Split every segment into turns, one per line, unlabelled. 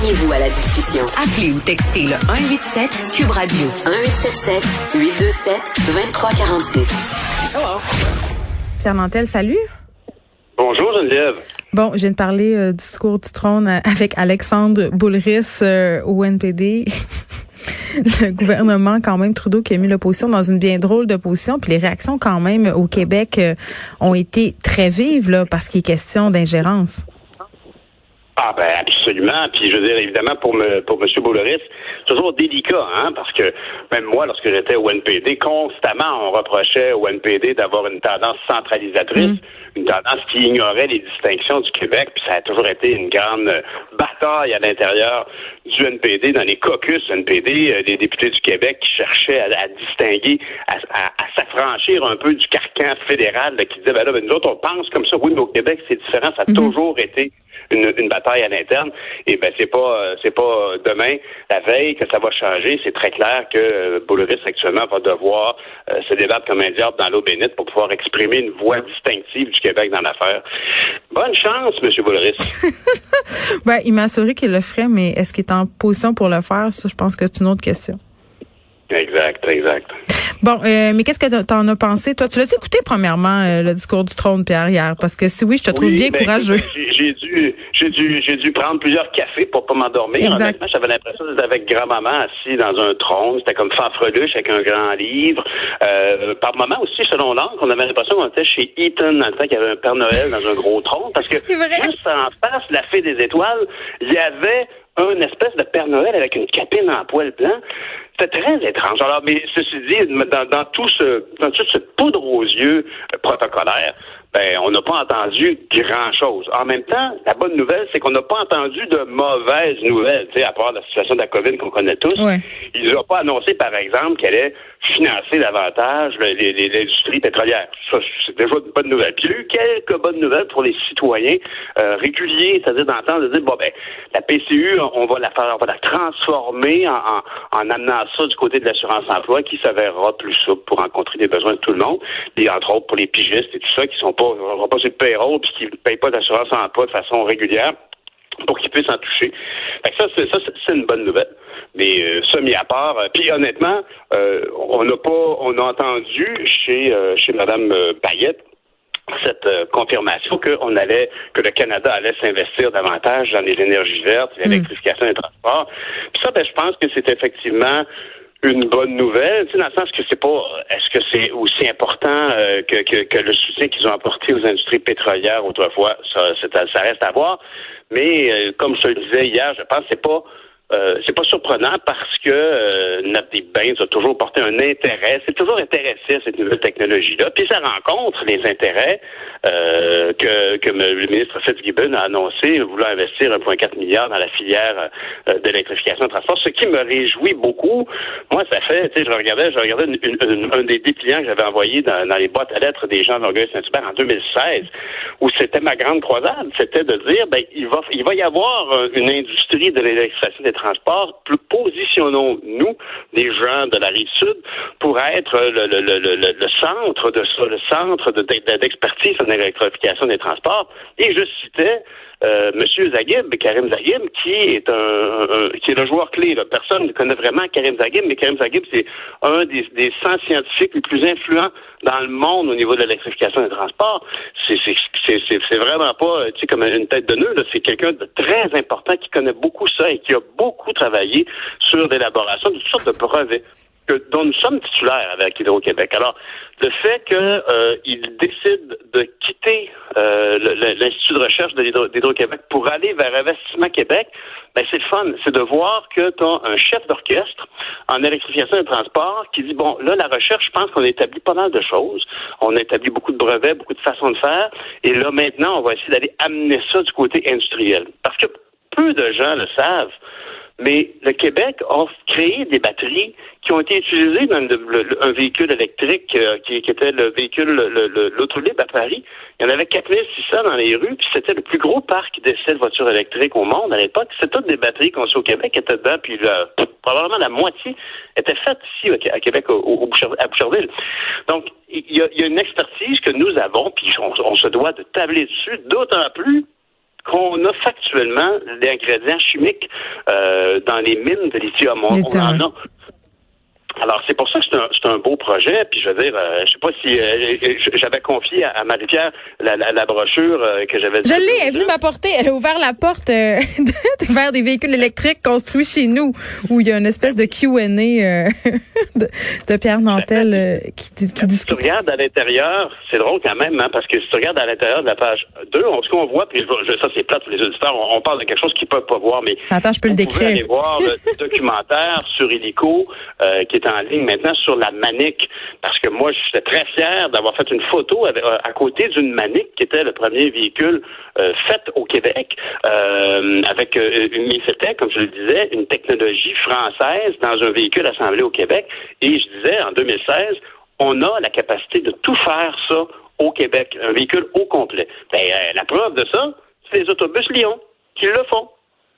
Joignez-vous à la discussion. Appelez ou textez le 187 Cube Radio 1877 827 2346.
Hello. Pierre Nantel, salut.
Bonjour Geneviève.
Bon, je viens de parler euh, discours du trône avec Alexandre Boulris euh, au NPD. le gouvernement, quand même, Trudeau qui a mis l'opposition dans une bien drôle de position. Puis les réactions, quand même, au Québec euh, ont été très vives, là, parce qu'il est question d'ingérence.
Ah ben absolument. Puis je veux dire, évidemment, pour me, pour M. Bouloris, toujours délicat, hein, parce que même moi, lorsque j'étais au NPD, constamment on reprochait au NPD d'avoir une tendance centralisatrice, mm. une tendance qui ignorait les distinctions du Québec, puis ça a toujours été une grande bataille à l'intérieur du NPD, dans les caucus NPD, euh, des députés du Québec qui cherchaient à, distinguer, à, s'affranchir un peu du carcan fédéral qui disait, ben là, ben nous autres, on pense comme ça, oui, mais au Québec, c'est différent, ça a mm-hmm. toujours été une, une bataille à l'interne. Et ben c'est pas euh, c'est pas demain, la veille, que ça va changer. C'est très clair que euh, Boulris actuellement va devoir euh, se débattre comme un diable dans l'eau bénite pour pouvoir exprimer une voix distinctive du Québec dans l'affaire. Bonne chance, M. Boulris.
ben, il m'a assuré qu'il le ferait, mais est-ce qu'il est en position pour le faire? Ça, je pense que c'est une autre question.
Exact, exact.
Bon, euh, mais qu'est-ce que t'en as pensé, toi? Tu l'as écouté, premièrement, euh, le discours du trône, Pierre, hier? Parce que si oui, je te trouve bien
ben,
courageux.
J'ai dû, j'ai dû, j'ai dû prendre plusieurs cafés pour pas m'endormir. Honnêtement, j'avais l'impression d'être avec grand-maman assis dans un trône. C'était comme fanfreluche avec un grand livre. Euh, par moment aussi, selon l'angle, on avait l'impression qu'on était chez Eaton dans le temps qu'il y avait un Père Noël dans un gros trône. Parce que juste en face, la fée des étoiles, il y avait un espèce de Père Noël avec une capine en poil blanc. C'était très étrange. Alors, mais ceci dit, dans, tout ce, dans toute cette poudre aux yeux protocolaire, ben, on n'a pas entendu grand-chose. En même temps, la bonne nouvelle, c'est qu'on n'a pas entendu de mauvaises nouvelles, tu sais, à part la situation de la COVID qu'on connaît tous. Il n'a pas annoncé, par exemple, qu'elle allait financer davantage l'industrie pétrolière. Ça, c'est déjà une bonne nouvelle. Puis il y a eu quelques bonnes nouvelles pour les citoyens euh, réguliers, c'est-à-dire d'entendre dire, bon, ben, la PCU, on va la faire, on va la transformer en, en, amenant ça du côté de l'assurance-emploi qui s'avérera plus souple pour rencontrer les besoins de tout le monde. Et entre autres, pour les pigistes et tout ça qui sont pas, on va pas sur le payroll puis qui ne payent pas d'assurance-emploi de façon régulière pour qu'ils puissent en toucher. Fait ça, c'est, ça, c'est une bonne nouvelle. Mais euh, ça mis à part, euh, puis honnêtement, euh, on n'a pas, on a entendu chez chez Madame Payette cette confirmation qu'on allait, que le Canada allait s'investir davantage dans les énergies vertes, mm. l'électrification des transports. Puis ça, ben, je pense que c'est effectivement une bonne nouvelle, tu sais, dans le sens que c'est pas, est-ce que c'est aussi important que, que, que, le soutien qu'ils ont apporté aux industries pétrolières autrefois, ça, ça reste à voir. Mais comme je le disais hier, je pense que c'est pas euh, c'est pas surprenant parce que euh, Navdeep Bains a toujours porté un intérêt, c'est toujours intéressé à cette nouvelle technologie-là, puis ça rencontre les intérêts euh, que, que le ministre Fitzgibbon a annoncé, voulant investir 1,4 milliard dans la filière euh, d'électrification de transport, ce qui me réjouit beaucoup. Moi, ça fait, tu sais, je regardais, je regardais un des dépliants que j'avais envoyé dans, les boîtes à lettres des gens de Longueuil-Saint-Hubert en 2016, où c'était ma grande croisade, c'était de dire, ben, il va, il va y avoir une industrie de l'électrification des transports, plus positionnons-nous, des gens de la rive sud, pour être le, centre de ça, le centre d'expertise en électrification des transports. Et je citais euh, Monsieur Zaghib, Karim Zaghib, qui est un, qui est le joueur clé. Là. Personne ne connaît vraiment Karim Zaghib, mais Karim Zaghib, c'est un des, des 100 scientifiques les plus influents dans le monde au niveau de l'électrification des transports. C'est vraiment pas tu sais, comme une tête de nœud. C'est quelqu'un de très important qui connaît beaucoup ça et qui a beaucoup travaillé sur l'élaboration de toutes sortes de brevets dont nous sommes titulaires avec Hydro-Québec. Alors, le fait qu'il euh, décide de quitter euh, l'Institut de recherche d'Hydro-Québec pour aller vers Investissement Québec, ben c'est le fun. C'est de voir que tu as un chef d'orchestre en électrification des transports qui dit, bon, là, la recherche, je pense qu'on a établi pas mal de choses. On a établi beaucoup de brevets, beaucoup de façons de faire. Et là, maintenant, on va essayer d'aller amener ça du côté industriel. Parce que peu de gens le savent. Mais le Québec a créé des batteries qui ont été utilisées dans un véhicule électrique euh, qui, était le véhicule, l'auto libre à Paris. Il y en avait 4600 dans les rues, puis c'était le plus gros parc d'essais de voitures électriques au monde à l'époque. C'était toutes des batteries conçues au Québec étaient dedans, puis probablement la moitié était faite ici à Québec, au, à Boucherville. Donc, il y, a, une expertise que nous avons, puis on se doit de tabler dessus, d'autant plus qu'on a factuellement l'ingrédient chimiques euh, dans les mines de lithium. On, on en a alors, c'est pour ça que c'est un, un, beau projet. Puis, je veux dire, euh, je sais pas si euh, j'avais confié à, Marie-Pierre la, la, brochure euh, que j'avais.
Je l'ai, elle est venue m'apporter. Elle a ouvert la porte de, vers des véhicules électriques construits chez nous, où il y a une espèce de Q&A de, de, Pierre Nantel qui, qui discute. Si
tu regardes à l'intérieur, c'est drôle quand même, hein, parce que si tu regardes à l'intérieur de la page 2, on, ce qu'on voit, puis ça c'est plate pour les auditeurs, on, parle de quelque chose qu'ils peuvent pas voir, mais
attends, je peux le décrire.
aller voir le documentaire sur qui est en ligne maintenant sur la Manic, parce que moi, j'étais très fier d'avoir fait une photo euh, à côté d'une Manic, qui était le premier véhicule euh, fait au Québec, euh, avec une c'était, comme je le disais, une technologie française dans un véhicule assemblé au Québec. Et je disais, en 2016, on a la capacité de tout faire ça au Québec, un véhicule au complet. Ben, la preuve de ça, c'est les autobus Lyon qui le font.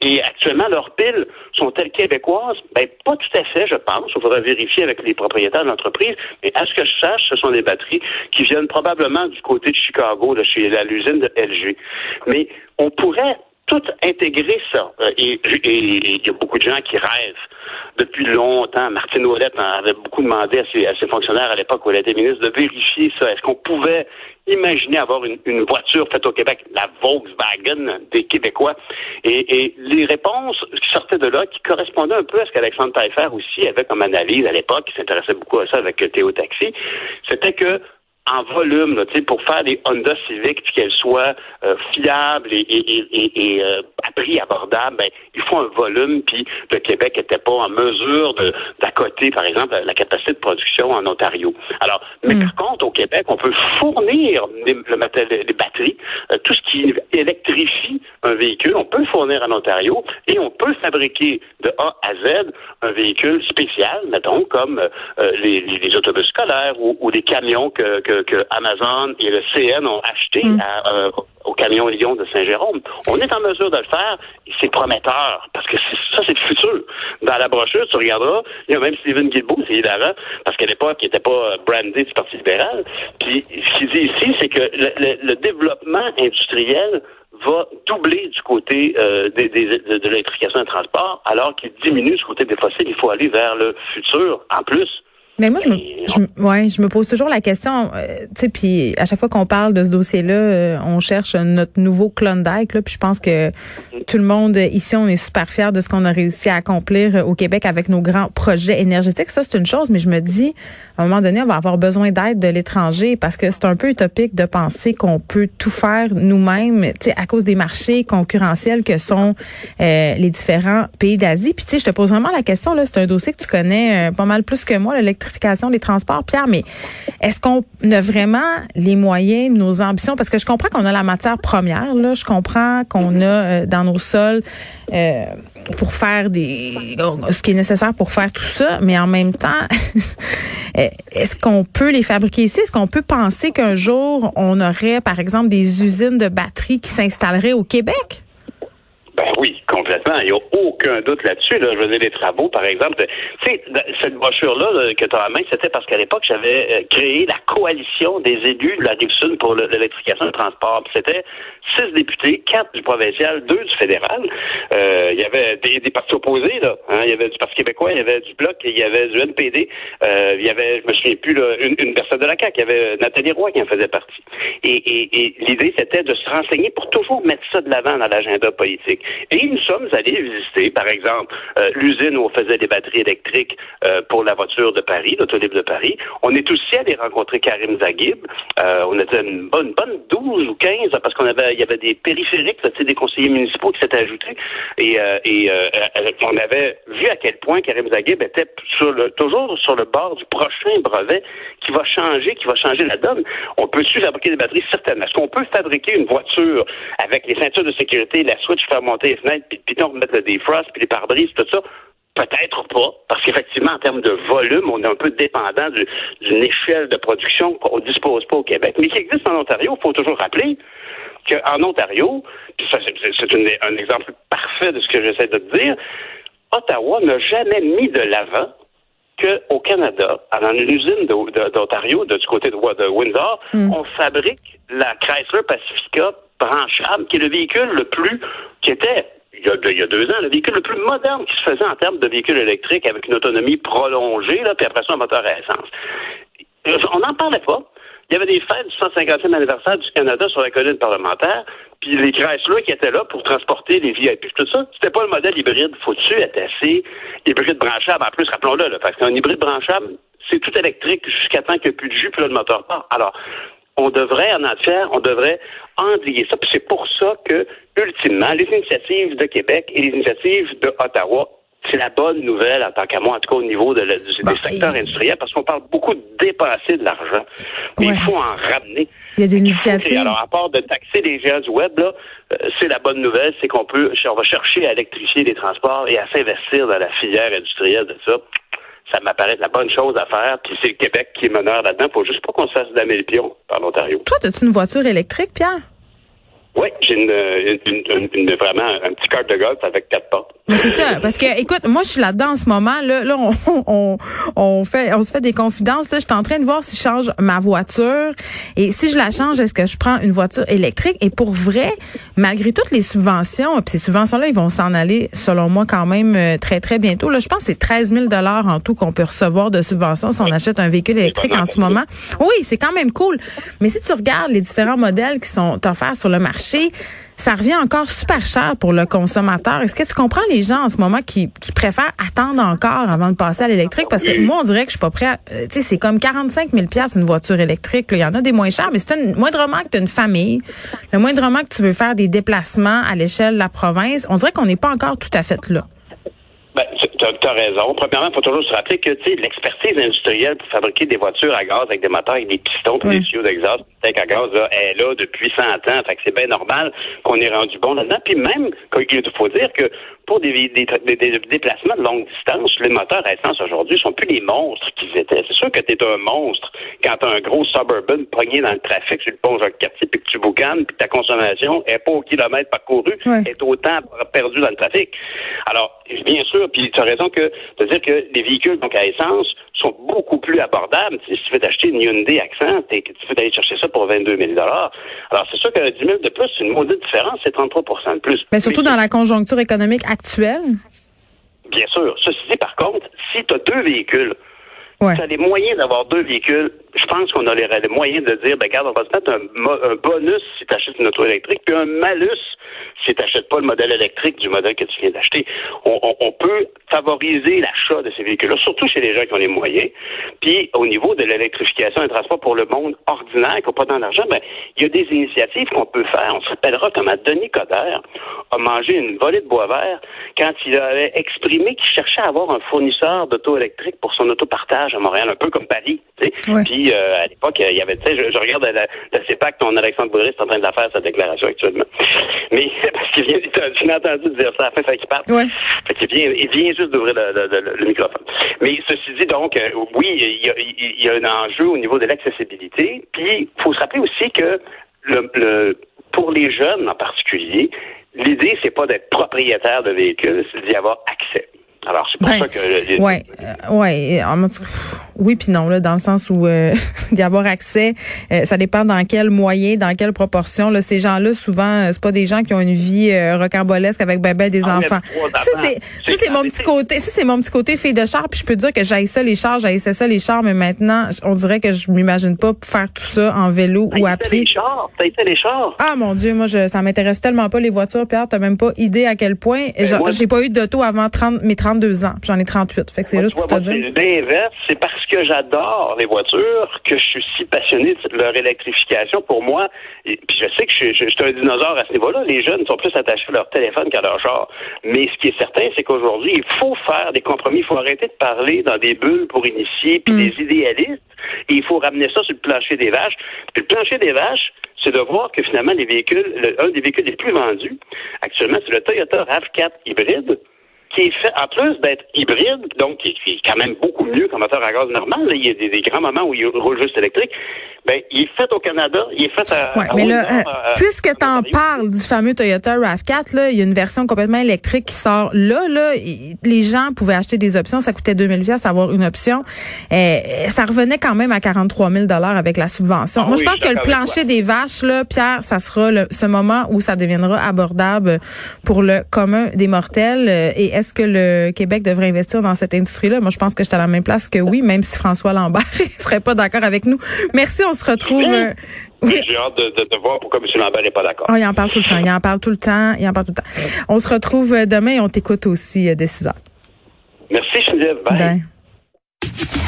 Et actuellement, leurs piles sont-elles québécoises? Ben, pas tout à fait, je pense. Il faudra vérifier avec les propriétaires de l'entreprise. Mais à ce que je sache, ce sont des batteries qui viennent probablement du côté de Chicago, de chez l'usine de LG. Mais on pourrait tout intégrer ça. Euh, et il y a beaucoup de gens qui rêvent depuis longtemps. Martine Ouellette avait beaucoup demandé à ses, à ses fonctionnaires à l'époque où elle était ministre de vérifier ça. Est-ce qu'on pouvait Imaginez avoir une, voiture faite au Québec, la Volkswagen des Québécois. Et, les réponses qui sortaient de là, qui correspondaient un peu à ce qu'Alexandre Taillefer aussi avait comme analyse à l'époque, qui s'intéressait beaucoup à ça avec Théo Taxi, c'était que en volume, là, pour faire des Honda Civic puis qu'elles soient euh, fiables et, et, et, euh, à prix abordable, ben, il faut un volume, puis le Québec n'était pas en mesure d'accoter, par exemple, la capacité de production en Ontario. Alors, mais mm. par contre, au Québec, on peut fournir les, les batteries, euh, tout ce qui électrifie un véhicule, on peut le fournir en Ontario et on peut fabriquer de A à Z un véhicule spécial, mettons, comme les, les, autobus scolaires ou, ou les camions que que, Amazon et le CN ont acheté mm. euh, au camion Lyon de Saint-Jérôme. On est en mesure de le faire et c'est prometteur parce que ça, c'est le futur. Dans la brochure, tu regarderas, il y a même Stephen Guilbeault, c'est hilarant, parce qu'à l'époque, il n'était pas brandé du Parti libéral. Puis ce qu'il dit ici, c'est que le, développement industriel va doubler du côté euh, des, de, l'électrification des transports, alors qu'il diminue du côté des fossiles. Il faut aller vers le futur en plus.
Mais moi, je me, je, ouais, je me pose toujours la question, euh, tu sais, puis à chaque fois qu'on parle de ce dossier-là, euh, on cherche notre nouveau Klondike, là, puis je pense que tout le monde ici, on est super fiers de ce qu'on a réussi à accomplir euh, au Québec avec nos grands projets énergétiques. Ça, c'est une chose, mais je me dis, à un moment donné, on va avoir besoin d'aide de l'étranger parce que c'est un peu utopique de penser qu'on peut tout faire nous-mêmes, tu sais, à cause des marchés concurrentiels que sont les différents pays d'Asie. Puis tu sais, je te pose vraiment la question, là, c'est un dossier que tu connais pas mal plus que moi, l'électricité des transports, Pierre, mais est-ce qu'on a vraiment les moyens, nos ambitions? Parce que je comprends qu'on a la matière première, là. Je comprends qu'on a euh, dans nos sols euh, pour faire des ce qui est nécessaire pour faire tout ça, mais en même temps, est-ce qu'on peut les fabriquer ici? Est-ce qu'on peut penser qu'un jour, on aurait, par exemple, des usines de batteries qui s'installeraient au Québec?
Ben oui, complètement. Il n'y a aucun doute là-dessus. Là. Je dire, les travaux, par exemple. Tu sais, cette brochure-là que tu as en main, c'était parce qu'à l'époque, j'avais euh, créé la coalition des élus de la Rive-Sud pour l'électrification du transport. C'était six députés, quatre du provincial, deux du fédéral. Euh, il y avait des, partis opposés, là. Hein. Il y avait du Parti québécois, il y avait du Bloc, il y avait du NPD. Euh, il y avait, je me souviens plus, là, une, une, personne de la CAQ. Il y avait Nathalie Roy qui en faisait partie. Et, et, et l'idée, c'était de se renseigner pour toujours mettre ça de l'avant dans l'agenda politique. Et nous sommes allés visiter, par exemple, euh, l'usine où on faisait des batteries électriques euh, pour la voiture de Paris, l'autolibre de Paris. On est aussi allé rencontrer Karim Zaghib. Euh, on était une bonne, bonne 12 ou 15 parce qu'on avait, il y avait des périphériques, là, des conseillers municipaux qui s'étaient ajoutés. Et, et on avait vu à quel point Karim Zaghib était toujours sur le bord du prochain brevet qui va changer, qui va changer la donne. On peut-tu fabriquer des batteries? Certainement. Est-ce qu'on peut fabriquer une voiture avec les ceintures de sécurité, la switch faire monter les fenêtres, puis, puis remettre le defrost, puis les pare-brises, tout ça? Peut-être pas, parce qu'effectivement, en termes de volume, on est un peu dépendant d'une échelle de production qu'on ne dispose pas au Québec, mais qui existe en Ontario. Il faut toujours rappeler qu'en Ontario, puis ça, c'est un exemple parfait de ce que j'essaie de te dire, Ottawa n'a jamais mis de l'avant qu'au Canada, dans une usine d'Ontario, du côté de, Windsor, hmm. on fabrique la Chrysler Pacifica branchable, qui est le véhicule le plus, qui était il y, a, il y, a, deux ans, le véhicule le plus moderne qui se faisait en termes de véhicule électrique avec une autonomie prolongée, là, puis après ça, un moteur à essence. On n'en parlait pas. Il y avait des fêtes du 150e anniversaire du Canada sur la colline parlementaire, puis les Chrysler qui étaient là pour transporter les VIP, tout ça, c'était pas le modèle hybride foutu, assez hybride branchable. En plus, rappelons-le, parce qu'un hybride branchable, c'est tout électrique jusqu'à temps qu'il n'y ait plus de jus, puis là, le moteur part. Alors, on devrait en entière, on devrait endiguer ça. Puis c'est pour ça que, ultimement, les initiatives de Québec et les initiatives de Ottawa c'est la bonne nouvelle en tant qu'à moi, en tout cas au niveau de des secteurs industriels, parce qu'on parle beaucoup de dépenser de l'argent, mais il faut en ramener.
Il y a des initiatives.
Alors, à part de taxer les géants du web, là, euh, c'est la bonne nouvelle, c'est qu'on peut, on va chercher à électrifier les transports et à s'investir dans la filière industrielle de ça ça m'apparaît la bonne chose à faire. Puis c'est le Québec qui est meneur là-dedans. Faut juste pas qu'on se fasse damer le pion par l'Ontario.
Toi, as-tu une voiture électrique, Pierre?
Oui, j'ai une, une, vraiment un petit carte de golf avec quatre portes.
c'est ça, parce que écoute, moi je suis là-dedans en ce moment. Là, là on, on, on, fait, on se fait des confidences. Là, je suis en train de voir si je change ma voiture et si je la change, est-ce que je prends une voiture électrique? Et pour vrai, malgré toutes les subventions, puis ces subventions-là, ils vont s'en aller, selon moi, quand même euh, très très bientôt. Là, je pense que c'est 13 000 dollars en tout qu'on peut recevoir de subventions si on achète un véhicule électrique en ce moment. Oui, c'est quand même cool. Mais si tu regardes les différents modèles qui sont offerts sur le marché ça revient encore super cher pour le consommateur. Est-ce que tu comprends les gens en ce moment qui, préfèrent attendre encore avant de passer à l'électrique? Parce que moi, on dirait que je suis pas prêt à, euh, tu sais, c'est comme 45 000 une voiture électrique. Il y en a des moins chers, mais c'est un moindrement que tu as une famille, le moindrement que tu veux faire des déplacements à l'échelle de la province, on dirait qu'on n'est pas encore tout à fait là.
Ben, tu as, raison. Premièrement, il faut toujours se rappeler que l'expertise industrielle pour fabriquer des voitures à gaz avec des moteurs avec des pistons et des tuyaux d'exhaust à gaz là, est là depuis 100 ans. Fait que c'est bien normal qu'on ait rendu bon là-dedans. Puis même, il faut dire que pour des, des, des, déplacements de longue distance, les moteurs à essence aujourd'hui sont plus les monstres qu'ils étaient. C'est sûr que tu es un monstre quand tu un gros suburban pogné dans le trafic sur le pont Jacques-Cartier, puis que tu boucanes, puis ta consommation est pas au kilomètre parcouru, est autant perdu dans le trafic. Alors, bien sûr, puis tu as raison que de dire que les véhicules donc à essence sont beaucoup plus abordables. si tu veux t'acheter une Hyundai Accent et que tu veux aller chercher ça pour 22 000 Alors, c'est sûr que 10 000 de plus, c'est une maudite différence, c'est 33 de plus.
Mais surtout dans la conjoncture économique actuelle.
Bien sûr. Ceci dit, par contre, si tu as deux véhicules, tu as les moyens d'avoir deux véhicules, je pense qu'on a les, moyens de dire, ben, regarde, on va te mettre un, un bonus si tu achètes une auto électrique, puis un malus si tu n'achètes pas le modèle électrique du modèle que tu viens d'acheter. On, peut favoriser l'achat de ces véhicules-là, surtout chez les gens qui ont les moyens. Puis, au niveau de l'électrification des transports pour le monde ordinaire, qui n'a pas tant d'argent, ben, il y a des initiatives qu'on peut faire. On se rappellera comment Denis Coderre a mangé une volée de bois vert quand il avait exprimé qu'il cherchait à avoir un fournisseur d'auto électrique pour son autopartage à Montréal, un peu comme Paris. Puis, euh, à l'époque, il y avait, tu sais, je, regarde la, la CEPAC, ton Alexandre Bourris est en train de la faire, sa déclaration actuellement. Mais parce qu'il vient, m'as entendu dire ça à la fin, fait qu'il parle. Ouais. Fait qu'il vient, il vient juste d'ouvrir le, microphone. Mais ceci dit, donc, euh, oui, il y, a, il y, a, un enjeu au niveau de l'accessibilité. Puis, il faut se rappeler aussi que le, le, pour les jeunes en particulier, l'idée, c'est pas d'être propriétaire de véhicules, c'est d'y avoir accès. Alors, c'est pour ben, ça que...
Ouais, euh, ouais. Oui, puis non, là, dans le sens où euh, d'y avoir accès, euh, ça dépend dans quel moyen, dans quelle proportion. Là, ces gens-là, souvent, c'est pas des gens qui ont une vie rocambolesque avec bébé des ah, enfants. Ça, c'est, ça, c'est mon petit côté. Ça, c'est mon petit côté fille de char. Puis je peux dire que j'aille ça les chars, j'aille ça les chars, mais maintenant, on dirait que je m'imagine pas faire tout ça en vélo ou à pied.
Les chars, les chars.
Ah mon Dieu, moi, je, ça m'intéresse tellement pas les voitures, Pierre. T'as même pas idée à quel point. Ben, j'ai pas eu d'auto avant 30, mes 30 32 ans. J'en ai 38. Fait que c'est juste pour te dire.
L'inverse, c'est parce que j'adore les voitures que je suis si passionné de leur électrification. Pour moi, et, puis je sais que je, je, suis un dinosaure à ce niveau-là. Les jeunes sont plus attachés à leur téléphone qu'à leur char. Mais ce qui est certain, c'est qu'aujourd'hui, il faut faire des compromis. Il faut arrêter de parler dans des bulles pour initier, puis mm. des idéalistes. Et il faut ramener ça sur le plancher des vaches. Puis le plancher des vaches, c'est de voir que finalement, les véhicules, un des véhicules les plus vendus actuellement, c'est le Toyota RAV4 hybride qui est fait, en plus d'être hybride, donc qui, est quand même beaucoup mieux qu'un moteur à gaz normal, il y a des, des, grands moments où il roule juste électrique, ben, il est fait au Canada, il est fait à.
Ouais, mais là, euh, puisque tu en parles du fameux Toyota RAV4, là, il y a une version complètement électrique qui sort là. là les gens pouvaient acheter des options, ça coûtait 2000 pièces avoir une option. Euh, ça revenait quand même à 43 000 dollars avec la subvention.
Ah
Moi, je pense que le plancher des vaches, là, Pierre, ça sera le, ce moment où ça deviendra abordable pour le commun des mortels. Et est-ce que le Québec devrait investir dans cette industrie-là? Moi, je pense que j'étais à la même place que oui, même si François Lambert serait pas d'accord avec nous. Merci, on se retrouve. Euh,
j'ai hâte de, de, de, voir pourquoi M. Lambert n'est pas d'accord.
Oh, il en parle tout le temps. Il en parle tout le temps. Il en parle tout le temps. On se retrouve euh, demain et on t'écoute aussi euh, dès 6 heures.
Merci, Geneviève. Bye. Bye.